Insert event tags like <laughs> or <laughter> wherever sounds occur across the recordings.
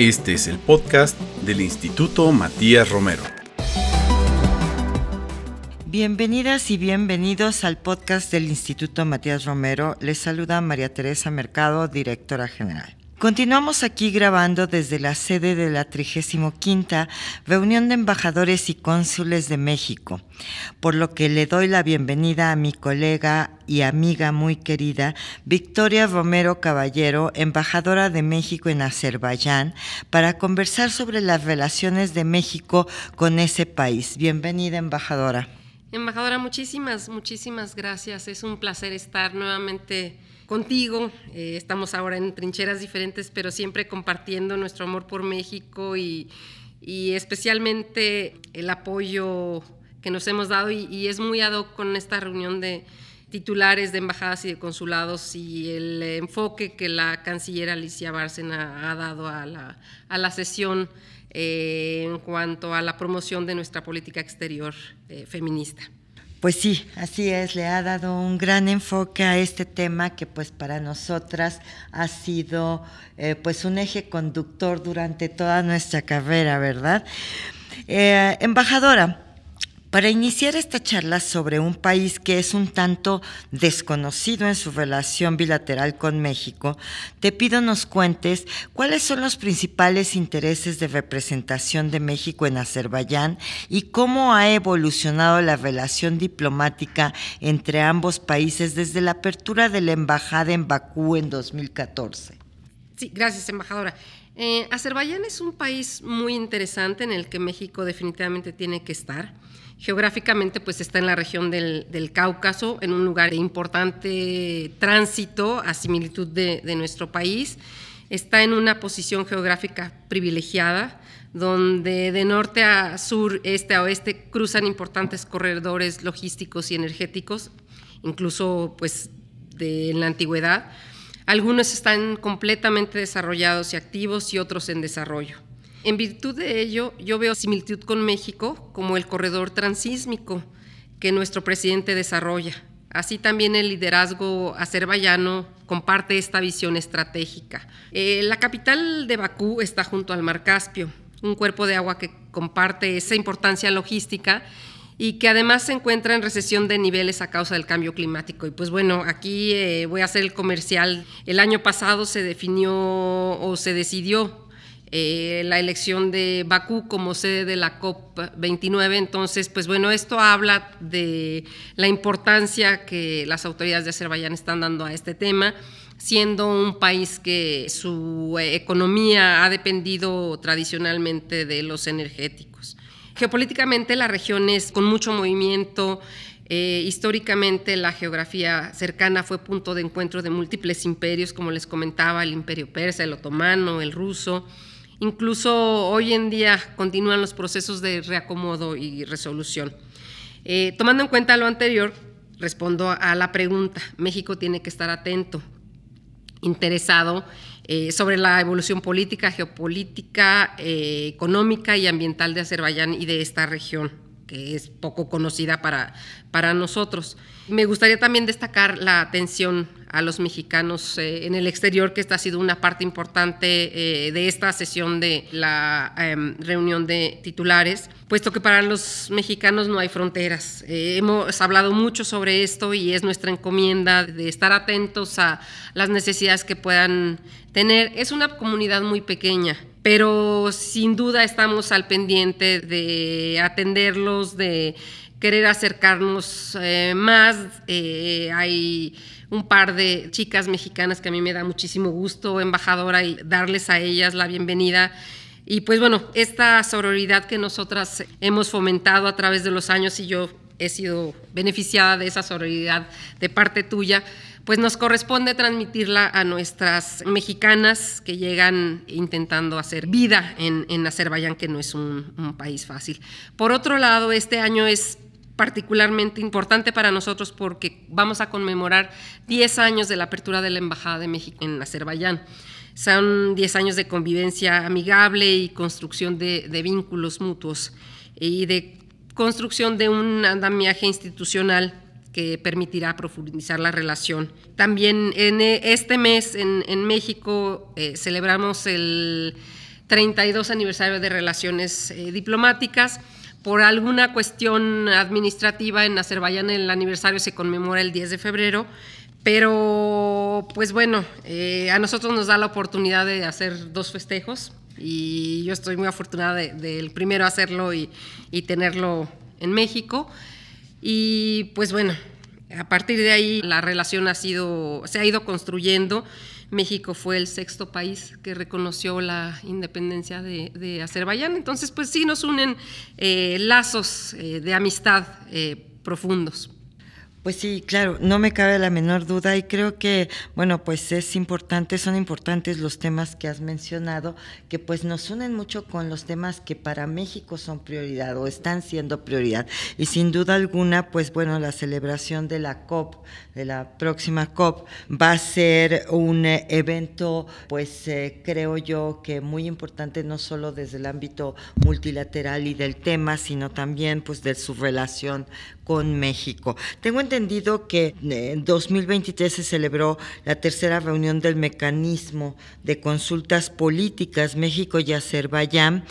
Este es el podcast del Instituto Matías Romero. Bienvenidas y bienvenidos al podcast del Instituto Matías Romero. Les saluda María Teresa Mercado, directora general. Continuamos aquí grabando desde la sede de la 35 Reunión de Embajadores y Cónsules de México, por lo que le doy la bienvenida a mi colega y amiga muy querida, Victoria Romero Caballero, embajadora de México en Azerbaiyán, para conversar sobre las relaciones de México con ese país. Bienvenida, embajadora. Embajadora, muchísimas, muchísimas gracias. Es un placer estar nuevamente contigo. Eh, estamos ahora en trincheras diferentes, pero siempre compartiendo nuestro amor por México y, especialmente el apoyo que nos hemos dado y, es muy ad hoc con esta reunión de titulares de embajadas y de consulados y el enfoque que la canciller Alicia Bárcena ha dado a la, a la sesión eh, en cuanto a la promoción de nuestra política exterior eh, feminista. Pues sí, así es, le ha dado un gran enfoque a este tema que pues para nosotras ha sido eh, pues un eje conductor durante toda nuestra carrera, ¿verdad? Eh, embajadora, para iniciar esta charla sobre un país que es un tanto desconocido en su relación bilateral con México, te pido nos cuentes cuáles son los principales intereses de representación de México en Azerbaiyán y cómo ha evolucionado la relación diplomática entre ambos países desde la apertura de la embajada en Bakú en 2014. Sí, gracias, embajadora. Eh, Azerbaiyán es un país muy interesante en el que México definitivamente tiene que estar. Geográficamente, pues está en la región del, Cáucaso, en un lugar de importante tránsito a similitud de, nuestro país. Está en una posición geográfica privilegiada, donde de norte a sur, este a oeste, cruzan importantes corredores logísticos y energéticos, incluso pues de la antigüedad. Algunos están completamente desarrollados y activos y otros en desarrollo. En virtud de ello, yo veo similitud con México como el corredor transísmico que nuestro presidente desarrolla. Así también el liderazgo azerbaiyano comparte esta visión estratégica. Eh, la capital de Bakú está junto al Mar Caspio, un cuerpo de agua que comparte esa importancia logística y que además se encuentra en recesión de niveles a causa del cambio climático. Y pues bueno, aquí eh, voy a hacer el comercial. El año pasado se definió o se decidió eh, la elección de Bakú como sede de la COP29. Entonces, pues bueno, esto habla de la importancia que las autoridades de Azerbaiyán están dando a este tema, siendo un país que su economía ha dependido tradicionalmente de los energéticos. Geopolíticamente la región es con mucho movimiento, eh, históricamente la geografía cercana fue punto de encuentro de múltiples imperios, como les comentaba, el imperio persa, el otomano, el ruso, Incluso hoy en día continúan los procesos de reacomodo y resolución. Eh, tomando en cuenta lo anterior, respondo a la pregunta. México tiene que estar atento, interesado eh, sobre la evolución política, geopolítica, eh, económica y ambiental de Azerbaiyán y de esta región, que es poco conocida para, para nosotros. Me gustaría también destacar la atención a los mexicanos eh, en el exterior, que esta ha sido una parte importante eh, de esta sesión de la em, reunión de titulares, puesto que para los mexicanos no hay fronteras. Eh, hemos hablado mucho sobre esto y es nuestra encomienda de estar atentos a las necesidades que puedan tener. Es una comunidad muy pequeña, pero sin duda estamos al pendiente de atenderlos, de querer acercarnos más. hay un par de chicas mexicanas que a mí me da muchísimo gusto, embajadora, y darles a ellas la bienvenida. Y pues bueno, esta sororidad que nosotras hemos fomentado a través de los años y yo he sido beneficiada de esa sororidad de parte tuya, pues nos corresponde transmitirla a nuestras mexicanas que llegan intentando hacer vida en, en Azerbaiyán, que no es un, un país fácil. Por otro lado, este año es particularmente importante para nosotros porque vamos a conmemorar 10 años de la apertura de la Embajada de México en Azerbaiyán. Son 10 años de convivencia amigable y construcción de, vínculos mutuos y de construcción de un andamiaje institucional que permitirá profundizar la relación. También en este mes en, México eh, celebramos el 32 aniversario de relaciones eh, diplomáticas. Por alguna cuestión administrativa en Azerbaiyán el aniversario se conmemora el 10 de febrero, pero pues bueno, eh, a nosotros nos da la oportunidad de hacer dos festejos y yo estoy muy afortunada del primero hacerlo y, y tenerlo en México. Y pues bueno, a partir de ahí la relación ha sido, se ha ido construyendo. México fue el sexto país que reconoció la independencia de, Azerbaiyán. Entonces, pues sí nos unen eh, lazos eh, de amistad eh, profundos. Pues sí, claro, no me cabe la menor duda y creo que, bueno, pues es importante, son importantes los temas que has mencionado, que pues nos unen mucho con los temas que para México son prioridad o están siendo prioridad. Y sin duda alguna, pues bueno, la celebración de la COP, de la próxima COP, va a ser un evento, pues eh, creo yo que muy importante, no solo desde el ámbito multilateral y del tema, sino también pues de su relación con México. Tengo entendido que en 2023 se celebró la tercera reunión del mecanismo de consultas políticas México y Azerbaiyán.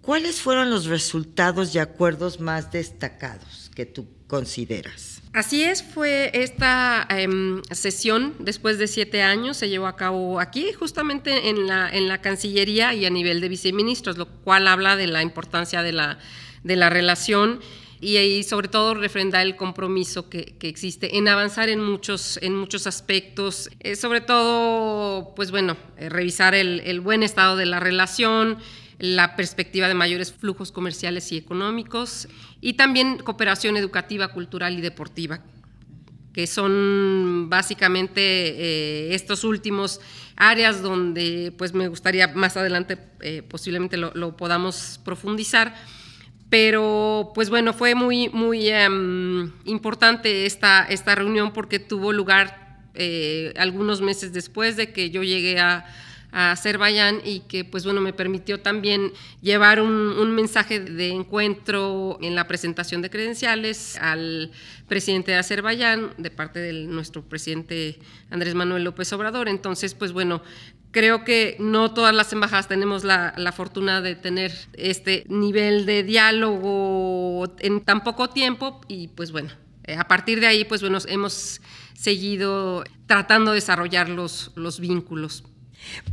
¿Cuáles fueron los resultados y acuerdos más destacados que tú consideras? Así es, fue esta em, sesión después de siete años, se llevó a cabo aquí, justamente en la, en la Cancillería y a nivel de viceministros, lo cual habla de la importancia de la, de la relación y ahí sobre todo refrendar el compromiso que, existe en avanzar en muchos, en muchos aspectos, eh, sobre todo, pues bueno, eh, revisar el, buen estado de la relación, la perspectiva de mayores flujos comerciales y económicos y también cooperación educativa, cultural y deportiva que son básicamente eh, estos últimos áreas donde pues me gustaría más adelante posiblemente lo, lo podamos profundizar pero pues bueno, fue muy, muy em, importante esta, esta reunión porque tuvo lugar eh, algunos meses después de que yo llegué a, Azerbaiyán y que pues bueno me permitió también llevar un, un, mensaje de encuentro en la presentación de credenciales al presidente de Azerbaiyán de parte de nuestro presidente Andrés Manuel López Obrador. Entonces pues bueno Creo que no todas las embajadas tenemos la, fortuna de tener este nivel de diálogo en tan poco tiempo y pues bueno, eh, a partir de ahí pues bueno, hemos seguido tratando de desarrollar los, los vínculos.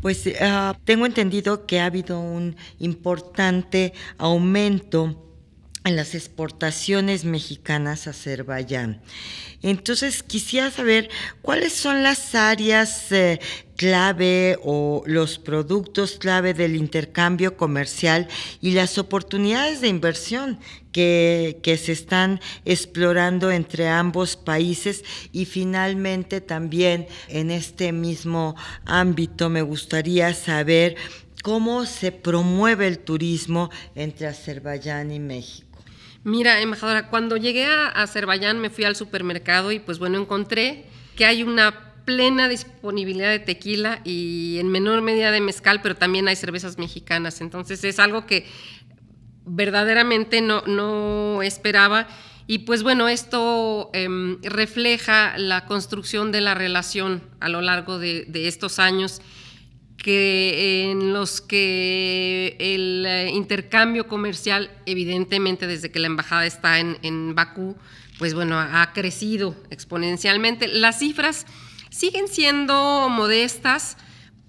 Pues ah, tengo entendido que ha habido un importante aumento en las exportaciones mexicanas a Azerbaiyán. Entonces, quisiera saber cuáles son las áreas eh, clave o los productos clave del intercambio comercial y las oportunidades de inversión que, que, se están explorando entre ambos países y finalmente también en este mismo ámbito me gustaría saber cómo se promueve el turismo entre Azerbaiyán y México. Mira, embajadora, cuando llegué a Azerbaiyán me fui al supermercado y pues bueno, encontré que hay una plena disponibilidad de tequila y en menor medida de mezcal, pero también hay cervezas mexicanas. Entonces es algo que verdaderamente no, no esperaba. Y pues bueno, esto em, refleja la construcción de la relación a lo largo de, de estos años que en los que el eh, intercambio comercial, evidentemente desde que la embajada está en, en Bakú, pues bueno, ha crecido exponencialmente. Las cifras siguen siendo modestas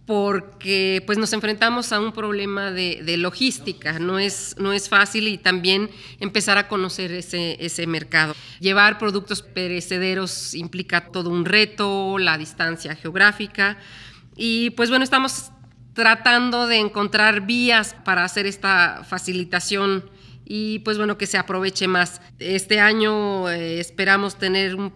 porque pues nos enfrentamos a un problema de, logística, no es, no es fácil y también empezar a conocer ese, ese mercado. Llevar productos perecederos implica todo un reto, la distancia geográfica, y pues bueno, estamos tratando de encontrar vías para hacer esta facilitación y pues bueno, que se aproveche más. Este año eh, esperamos tener un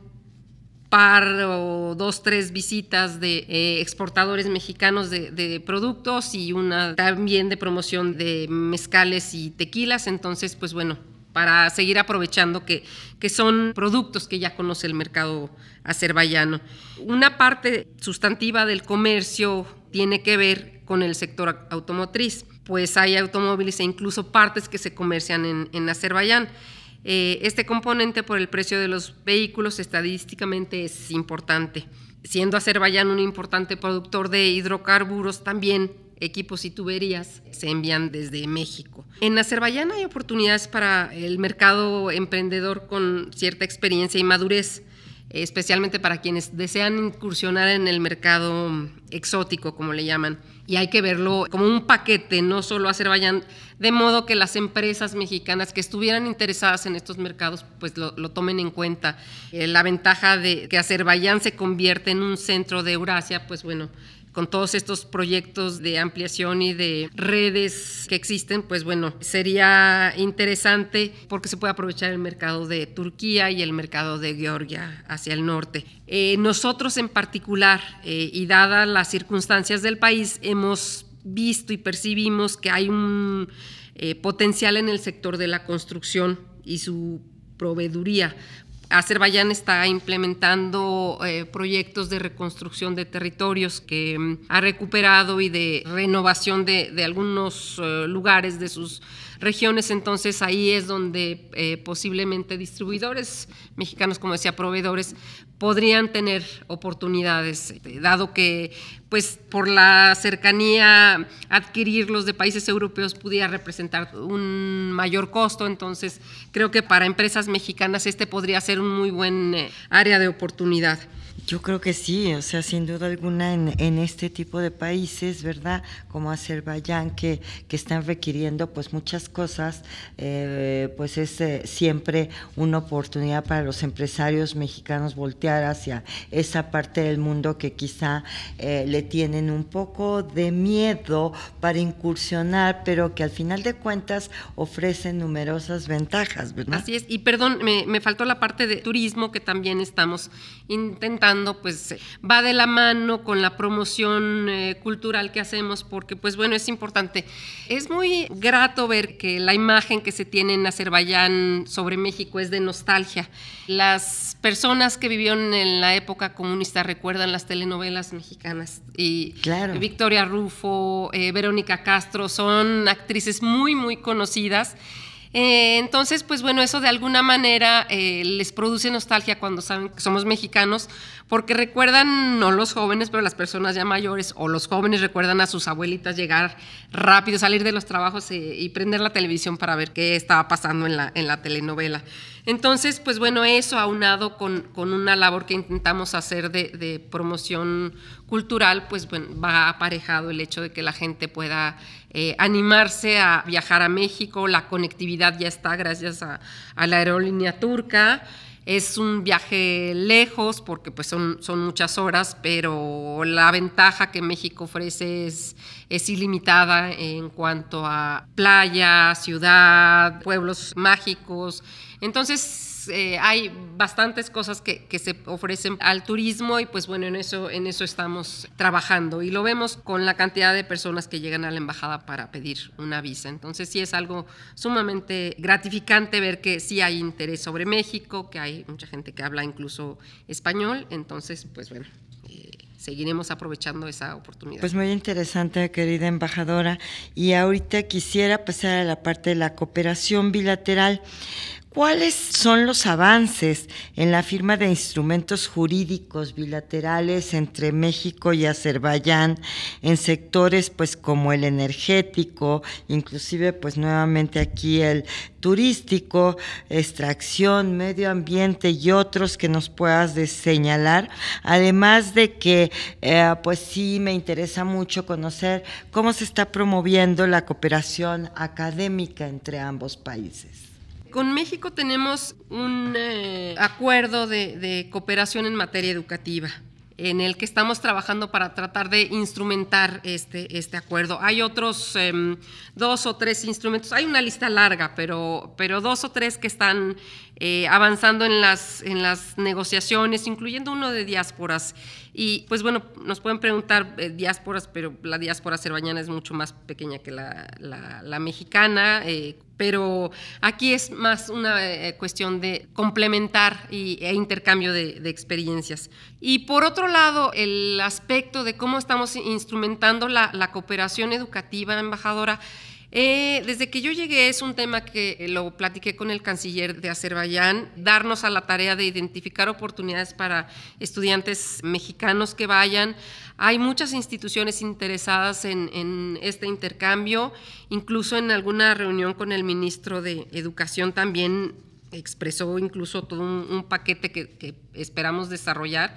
par o dos, tres visitas de eh, exportadores mexicanos de, de, productos y una también de promoción de mezcales y tequilas. Entonces, pues bueno, para seguir aprovechando que, que son productos que ya conoce el mercado azerbaiyano. Una parte sustantiva del comercio tiene que ver con el sector automotriz, pues hay automóviles e incluso partes que se comercian en, Azerbaiyán. Eh, este componente por el precio de los vehículos estadísticamente es importante. Siendo Azerbaiyán un importante productor de hidrocarburos, también equipos y tuberías se envían desde México. En Azerbaiyán hay oportunidades para el mercado emprendedor con cierta experiencia y madurez especialmente para quienes desean incursionar en el mercado exótico, como le llaman. Y hay que verlo como un paquete, no solo Azerbaiyán, de modo que las empresas mexicanas que estuvieran interesadas en estos mercados, pues lo, tomen en cuenta. Eh, la ventaja de que Azerbaiyán se convierte en un centro de Eurasia, pues bueno, con todos estos proyectos de ampliación y de redes que existen, pues bueno, sería interesante porque se puede aprovechar el mercado de Turquía y el mercado de Georgia hacia el norte. Eh, nosotros en particular, eh, y dadas las circunstancias del país, hemos visto y percibimos que hay un eh, potencial en el sector de la construcción y su proveeduría Azerbaiyán está implementando eh, proyectos de reconstrucción de territorios que mm, ha recuperado y de renovación de, algunos eh, lugares de sus regiones, entonces ahí es donde eh, posiblemente distribuidores mexicanos, como decía, proveedores, podrían tener oportunidades, dado que pues por la cercanía adquirirlos de países europeos pudiera representar un mayor costo, entonces creo que para empresas mexicanas este podría ser un muy buen eh, área de oportunidad. Yo creo que sí, o sea, sin duda alguna en, este tipo de países, ¿verdad? Como Azerbaiyán, que, que están requiriendo pues muchas cosas, eh, pues es eh, siempre una oportunidad para los empresarios mexicanos voltear hacia esa parte del mundo que quizá eh, le tienen un poco de miedo para incursionar, pero que al final de cuentas ofrecen numerosas ventajas, ¿verdad? Así es, y perdón, me, me faltó la parte de turismo que también estamos intentando pues va de la mano con la promoción eh, cultural que hacemos, porque pues bueno, es importante. Es muy grato ver que la imagen que se tiene en Azerbaiyán sobre México es de nostalgia. Las personas que vivieron en la época comunista recuerdan las telenovelas mexicanas y Victoria Rufo, eh, Verónica Castro son actrices muy, muy conocidas eh, entonces, pues bueno, eso de alguna manera eh, les produce nostalgia cuando saben que somos mexicanos, porque recuerdan, no los jóvenes, pero las personas ya mayores, o los jóvenes recuerdan a sus abuelitas llegar rápido, salir de los trabajos eh, y prender la televisión para ver qué estaba pasando en la, en la telenovela. Entonces, pues bueno, eso aunado con, con una labor que intentamos hacer de, promoción cultural, pues bueno, va aparejado el hecho de que la gente pueda eh, animarse a viajar a México. La conectividad ya está gracias a, la aerolínea turca. Es un viaje lejos porque pues son, son muchas horas, pero la ventaja que México ofrece es, es ilimitada en cuanto a playa, ciudad, pueblos mágicos. Entonces, eh, hay bastantes cosas que, se ofrecen al turismo y pues bueno, en eso, en eso estamos trabajando y lo vemos con la cantidad de personas que llegan a la embajada para pedir una visa. Entonces sí es algo sumamente gratificante ver que sí hay interés sobre México, que hay mucha gente que habla incluso español, entonces pues bueno. Eh, seguiremos aprovechando esa oportunidad. Pues muy interesante, querida embajadora. Y ahorita quisiera pasar a la parte de la cooperación bilateral. ¿Cuáles son los avances en la firma de instrumentos jurídicos bilaterales entre México y Azerbaiyán en sectores pues como el energético, inclusive pues nuevamente aquí el turístico, extracción, medio ambiente y otros que nos puedas señalar? Además de que eh, pues sí me interesa mucho conocer cómo se está promoviendo la cooperación académica entre ambos países. Con México tenemos un eh, acuerdo de, cooperación en materia educativa en el que estamos trabajando para tratar de instrumentar este, este acuerdo. Hay otros em, dos o tres instrumentos, hay una lista larga, pero, pero dos o tres que están eh, avanzando en las, en las negociaciones, incluyendo uno de diásporas. Y pues bueno, nos pueden preguntar eh, diásporas, pero la diáspora azerbaiyana es mucho más pequeña que la, mexicana. Eh, pero aquí es más una cuestión de complementar y, e intercambio de, experiencias. Y por otro lado, el aspecto de cómo estamos instrumentando la cooperación educativa, embajadora, Eh, desde que yo llegué es un tema que lo platiqué con el canciller de Azerbaiyán, darnos a la tarea de identificar oportunidades para estudiantes mexicanos que vayan. Hay muchas instituciones interesadas en, este intercambio, incluso en alguna reunión con el ministro de Educación también expresó incluso todo un, paquete que esperamos desarrollar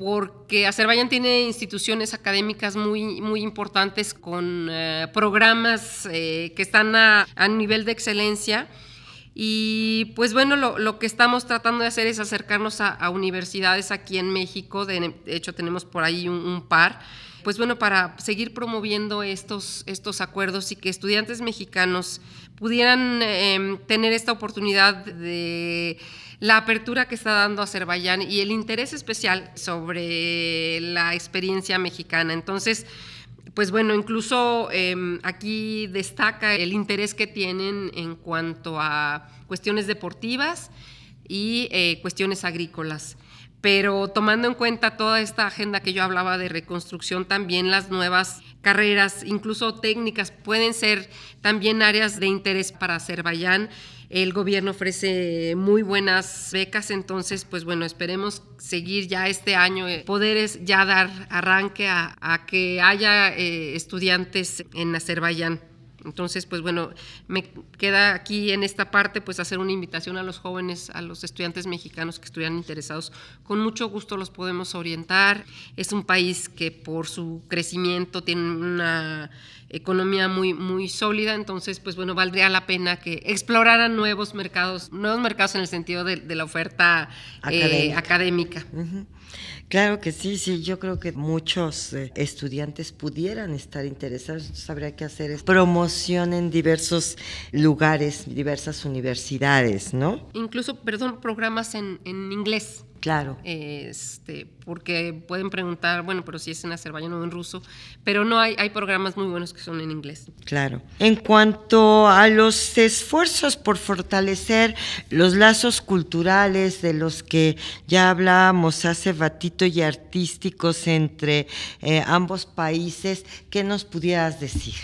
porque Azerbaiyán tiene instituciones académicas muy, muy importantes con eh, programas eh, que están a, nivel de excelencia. Y pues bueno, lo, que estamos tratando de hacer es acercarnos a, universidades aquí en México, de, hecho tenemos por ahí un, par, pues bueno, para seguir promoviendo estos, estos acuerdos y que estudiantes mexicanos pudieran em, tener esta oportunidad de la apertura que está dando Azerbaiyán y el interés especial sobre la experiencia mexicana. Entonces, pues bueno, incluso em, aquí destaca el interés que tienen en cuanto a cuestiones deportivas y eh, cuestiones agrícolas. Pero tomando en cuenta toda esta agenda que yo hablaba de reconstrucción, también las nuevas carreras, incluso técnicas, pueden ser también áreas de interés para Azerbaiyán. El gobierno ofrece muy buenas becas, entonces, pues bueno, esperemos seguir ya este año, eh, poder ya dar arranque a, que haya eh, estudiantes en Azerbaiyán. Entonces, pues bueno, me queda aquí en esta parte pues hacer una invitación a los jóvenes, a los estudiantes mexicanos que estuvieran interesados. Con mucho gusto los podemos orientar. Es un país que por su crecimiento tiene una economía muy, muy sólida, entonces, pues bueno, valdría la pena que exploraran nuevos mercados, nuevos mercados en el sentido de, la oferta eh, académica. Claro que sí, sí, yo creo que muchos eh, estudiantes pudieran estar interesados, entonces habría que hacer es promoción en diversos lugares, diversas universidades, ¿no? Incluso, perdón, programas en, en inglés. Claro. Este, porque pueden preguntar, bueno, pero si es en azerbaiyano o en ruso, pero no hay, hay programas muy buenos que son en inglés. Claro. En cuanto a los esfuerzos por fortalecer los lazos culturales de los que ya hablábamos hace ratito y artísticos entre eh, ambos países, ¿qué nos pudieras decir?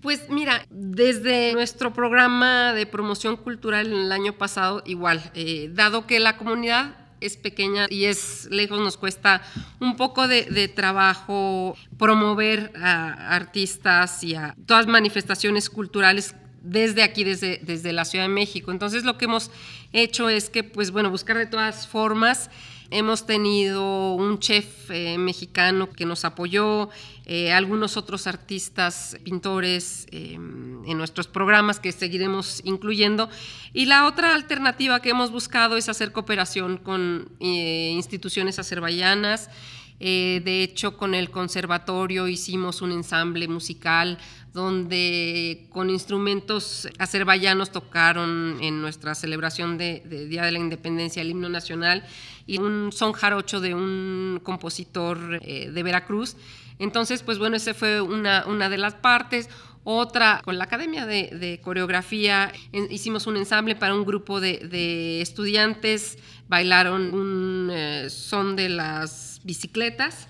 Pues mira, desde nuestro programa de promoción cultural el año pasado, igual, eh, dado que la comunidad es pequeña y es lejos, nos cuesta un poco de, trabajo promover a artistas y a todas manifestaciones culturales desde aquí, desde, desde la Ciudad de México. Entonces lo que hemos hecho es que, pues bueno, buscar de todas formas Hemos tenido un chef eh, mexicano que nos apoyó, eh, algunos otros artistas, pintores eh, en nuestros programas que seguiremos incluyendo. Y la otra alternativa que hemos buscado es hacer cooperación con instituciones azerbaiyanas. De hecho, con el conservatorio hicimos un ensamble musical donde con instrumentos azerbaiyanos tocaron en nuestra celebración de, Día de la Independencia el himno nacional y un son jarocho de un compositor eh, de Veracruz. Entonces, pues bueno, esa fue una, una de las partes. Otra, con la Academia de, Coreografía, hicimos un ensamble para un grupo de, estudiantes, bailaron un eh, son de las bicicletas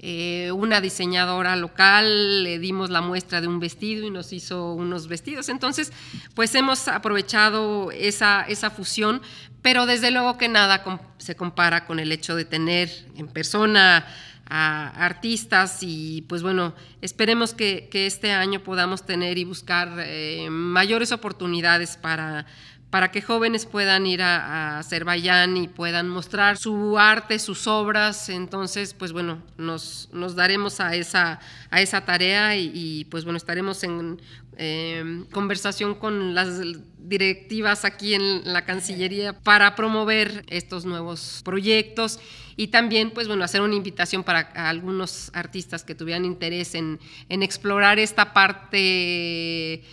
eh, una diseñadora local, le dimos la muestra de un vestido y nos hizo unos vestidos. Entonces, pues hemos aprovechado esa, esa fusión, pero desde luego que nada se compara con el hecho de tener en persona a artistas y pues bueno, esperemos que, este año podamos tener y buscar eh, mayores oportunidades para para que jóvenes puedan ir a, Azerbaiyán y puedan mostrar su arte, sus obras. Entonces, pues bueno, nos, nos daremos a esa, a esa tarea y, pues bueno, estaremos en em, conversación con las directivas aquí en la Cancillería para promover estos nuevos proyectos y también, pues bueno, hacer una invitación para algunos artistas que tuvieran interés en, en explorar esta parte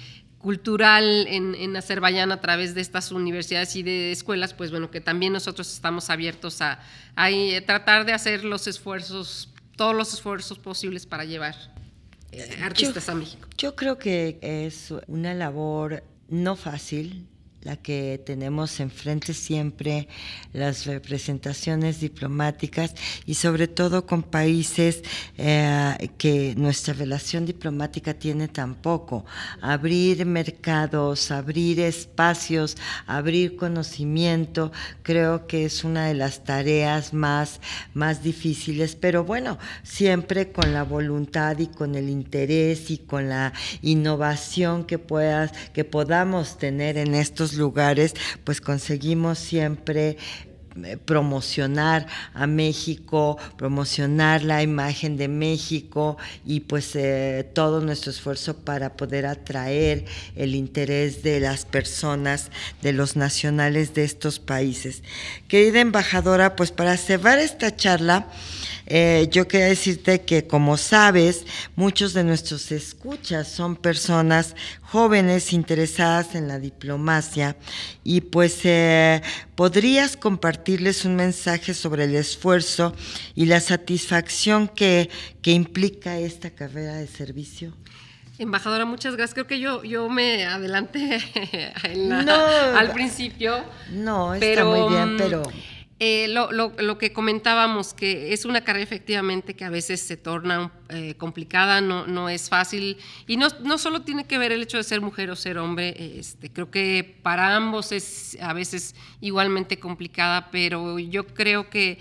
cultural en, Azerbaiyán a través de estas universidades y de escuelas, pues bueno, que también nosotros estamos abiertos a, eh, tratar de hacer los esfuerzos, todos los esfuerzos posibles para llevar eh, artistas a México. Yo creo que es una labor no fácil la que tenemos enfrente siempre, las representaciones diplomáticas y sobre todo con países eh, que nuestra relación diplomática tiene tampoco. Abrir mercados, abrir espacios, abrir conocimiento, creo que es una de las tareas más, más difíciles, pero bueno, siempre con la voluntad y con el interés y con la innovación que puedas, que podamos tener en estos lugares, pues conseguimos siempre eh, promocionar a México, promocionar la imagen de México y pues eh, todo nuestro esfuerzo para poder atraer el interés de las personas, de los nacionales de estos países. Querida embajadora, pues para cerrar esta charla, eh, yo quería decirte que, como sabes, muchos de nuestros escuchas son personas jóvenes interesadas en la diplomacia y pues eh, podrías compartirles un mensaje sobre el esfuerzo y la satisfacción que, que implica esta carrera de servicio. Embajadora, muchas gracias. Creo que yo, yo me adelanté <laughs> al principio. No, está muy bien, mm, pero... Eh, lo, lo, que comentábamos, que es una carrera efectivamente que a veces se torna eh, complicada, no, no es fácil, y no, no, solo tiene que ver el hecho de ser mujer o ser hombre, este, creo que para ambos es a veces igualmente complicada, pero yo creo que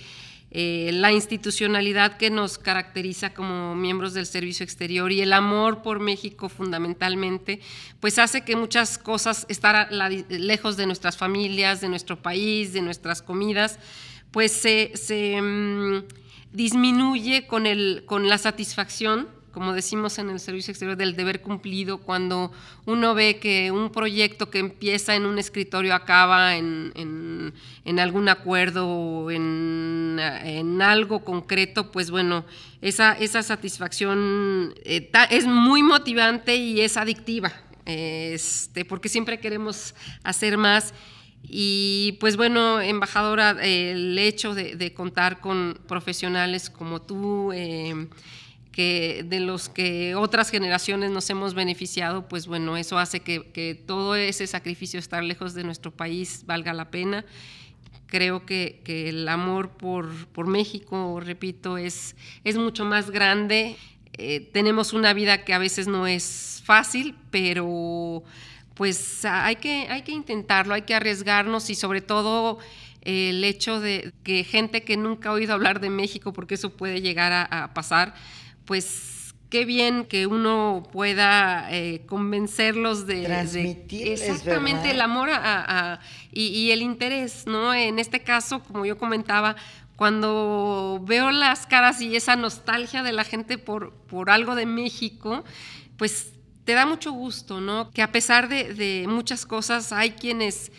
eh, la institucionalidad que nos caracteriza como miembros del servicio exterior y el amor por México fundamentalmente, pues hace que muchas cosas, estar lejos de nuestras familias, de nuestro país, de nuestras comidas, pues se, mm, disminuye con, el, con la satisfacción como decimos en el servicio exterior, del deber cumplido, cuando uno ve que un proyecto que empieza en un escritorio acaba en, algún acuerdo o en, algo concreto, pues bueno, esa, esa satisfacción eh, es muy motivante y es adictiva, este, porque siempre queremos hacer más. Y pues bueno, embajadora, el hecho de, contar con profesionales como tú, eh, que de los que otras generaciones nos hemos beneficiado, pues bueno, eso hace que, todo ese sacrificio estar lejos de nuestro país valga la pena. Creo que, el amor por, por, México, repito, es, es mucho más grande. Eh, tenemos una vida que a veces no es fácil, pero pues hay que, hay que intentarlo, hay que arriesgarnos y sobre todo el hecho de que gente que nunca ha oído hablar de México, porque eso puede llegar a pasar, pues qué bien que uno pueda eh, convencerlos de, Transmitir exactamente el amor y, el interés, ¿no? En este caso, como yo comentaba, cuando veo las caras y esa nostalgia de la gente por, por algo de México, pues te da mucho gusto, ¿no? Que a pesar de, muchas cosas, hay quienes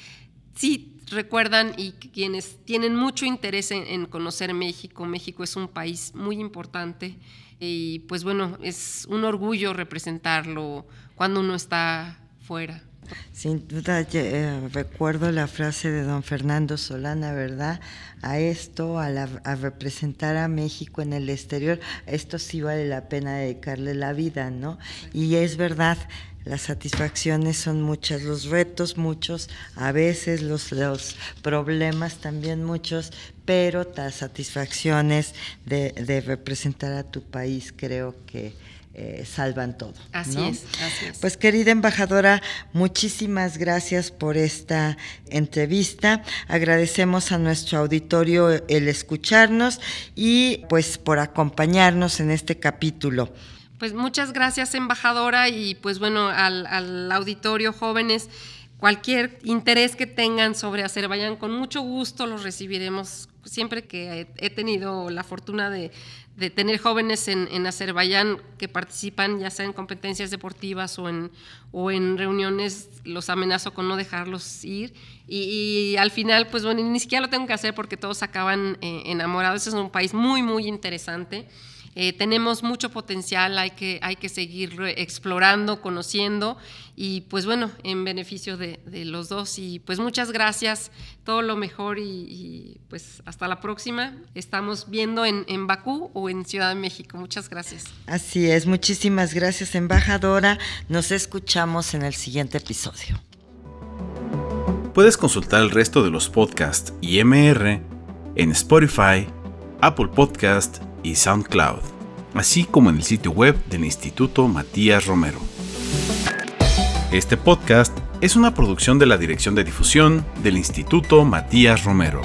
sí recuerdan y quienes tienen mucho interés en conocer México. México es un país muy importante y pues bueno, es un orgullo representarlo cuando uno está fuera. Sin duda eh, recuerdo la frase de don Fernando Solana, ¿verdad? A esto, a, a, representar a México en el exterior, esto sí vale la pena dedicarle la vida, ¿no? Y es verdad, las satisfacciones son muchas, los retos muchos, a veces los, los problemas también muchos, pero las satisfacciones de, representar a tu país creo que eh, salvan todo. Así, es, así es. Pues querida embajadora, muchísimas gracias por esta entrevista. Agradecemos a nuestro auditorio el escucharnos y pues por acompañarnos en este capítulo. Pues muchas gracias, embajadora, y pues bueno, al, auditorio jóvenes, cualquier interés que tengan sobre Azerbaiyán, con mucho gusto los recibiremos. Siempre que he, tenido la fortuna de, tener jóvenes en, Azerbaiyán que participan ya sea en competencias deportivas o en, o en reuniones, los amenazo con no dejarlos ir. Y, al final, pues bueno, ni siquiera lo tengo que hacer porque todos acaban eh, enamorados. Es un país muy, muy interesante. Eh, tenemos mucho potencial, hay que, hay que seguir explorando, conociendo y pues bueno, en beneficio de, los dos. Y pues muchas gracias, todo lo mejor y, pues hasta la próxima. Estamos viendo en, en Bakú o en Ciudad de México. Muchas gracias. Así es, muchísimas gracias embajadora. Nos escuchamos en el siguiente episodio. Puedes consultar el resto de los podcasts y MR en Spotify, Apple Podcast y SoundCloud, así como en el sitio web del Instituto Matías Romero. Este podcast es una producción de la Dirección de Difusión del Instituto Matías Romero.